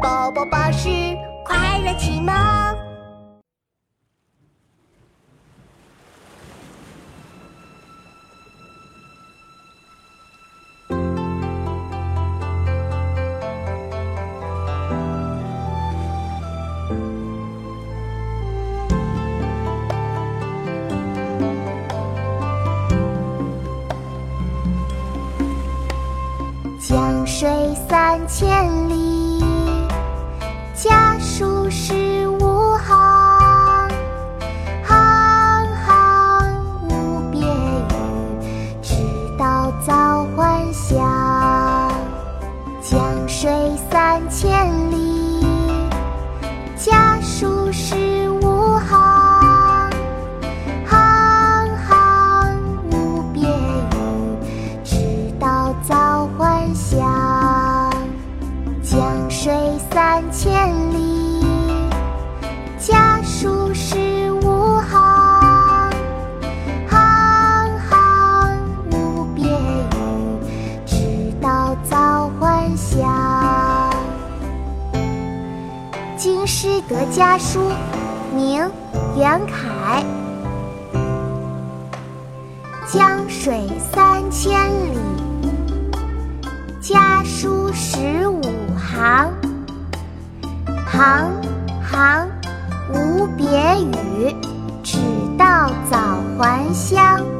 宝宝巴士快乐启蒙。江水三千里，家书十五行。行行无别语，直到早还乡。江水三千里，家书十五行。行行无别语，直到早还乡。江水三千里，家书十五行。行行无别语，直到早还乡。京师得家书，明·袁凯。江水三千里，家书十行。行行无别语，只道早还乡。